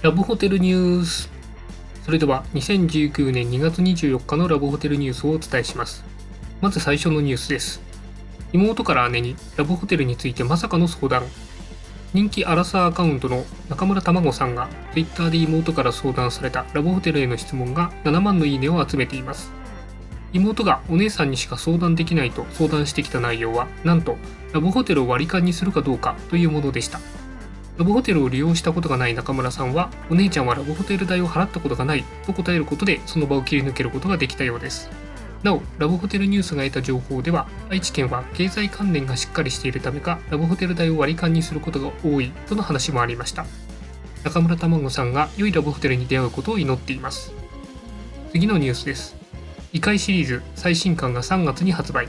ラブホテルニュース。それでは2019年2月24日のラブホテルニュースをお伝えします。まず最初のニュースです。妹から姉にラブホテルについてまさかの相談。人気アラサーアカウントの中村卵さんが Twitter で妹から相談されたラブホテルへの質問が7万のいいねを集めています。妹がお姉さんにしか相談できないと相談してきた内容はなんとラブホテルを割り勘にするかどうかというものでした。ラブホテルを利用したことがない中村さんは、お姉ちゃんはラブホテル代を払ったことがないと答えることで、その場を切り抜けることができたようです。なお、ラブホテルニュースが得た情報では、愛知県は経済関連がしっかりしているためか、ラブホテル代を割り勘にすることが多いとの話もありました。中村卵さんが良いラブホテルに出会うことを祈っています。次のニュースです。異界シリーズ最新刊が3月に発売。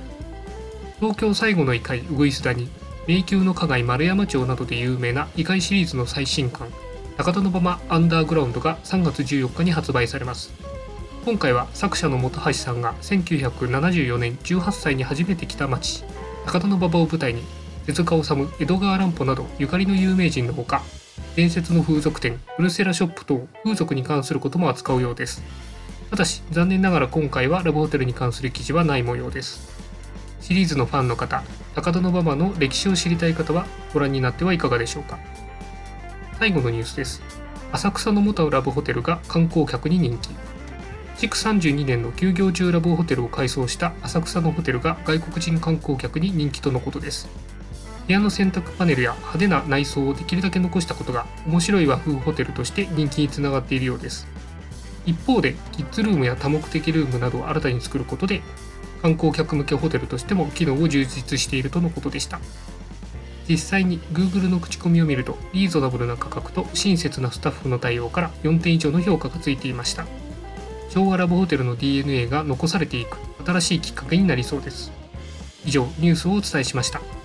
東京最後の異界ウグイスダに迷宮の加害丸山町などで有名な異界シリーズの最新刊高田の馬場アンダーグラウンドが3月14日に発売されます。今回は作者の本橋さんが1974年18歳に初めて来た町高田の馬場を舞台に手塚治虫江戸川乱歩などゆかりの有名人のほか伝説の風俗店ウルセラショップ等風俗に関することも扱うようです。ただし残念ながら今回はラブホテルに関する記事はない模様です。シリーズのファンの方高田馬場の歴史を知りたい方はご覧になってはいかがでしょうか。最後のニュースです。浅草のモタウラブホテルが観光客に人気。築32年の休業中ラブホテルを改装した浅草のホテルが外国人観光客に人気とのことです。部屋の洗濯パネルや派手な内装をできるだけ残したことが面白い和風ホテルとして人気につながっているようです。一方でキッズルームや多目的ルームなどを新たに作ることで観光客向けホテルとしても機能を充実しているとのことでした。実際に Google の口コミを見るとリーズナブルな価格と親切なスタッフの対応から4点以上の評価がついていました。昭和ラブホテルの DNA が残されていく新しいきっかけになりそうです。以上ニュースをお伝えしました。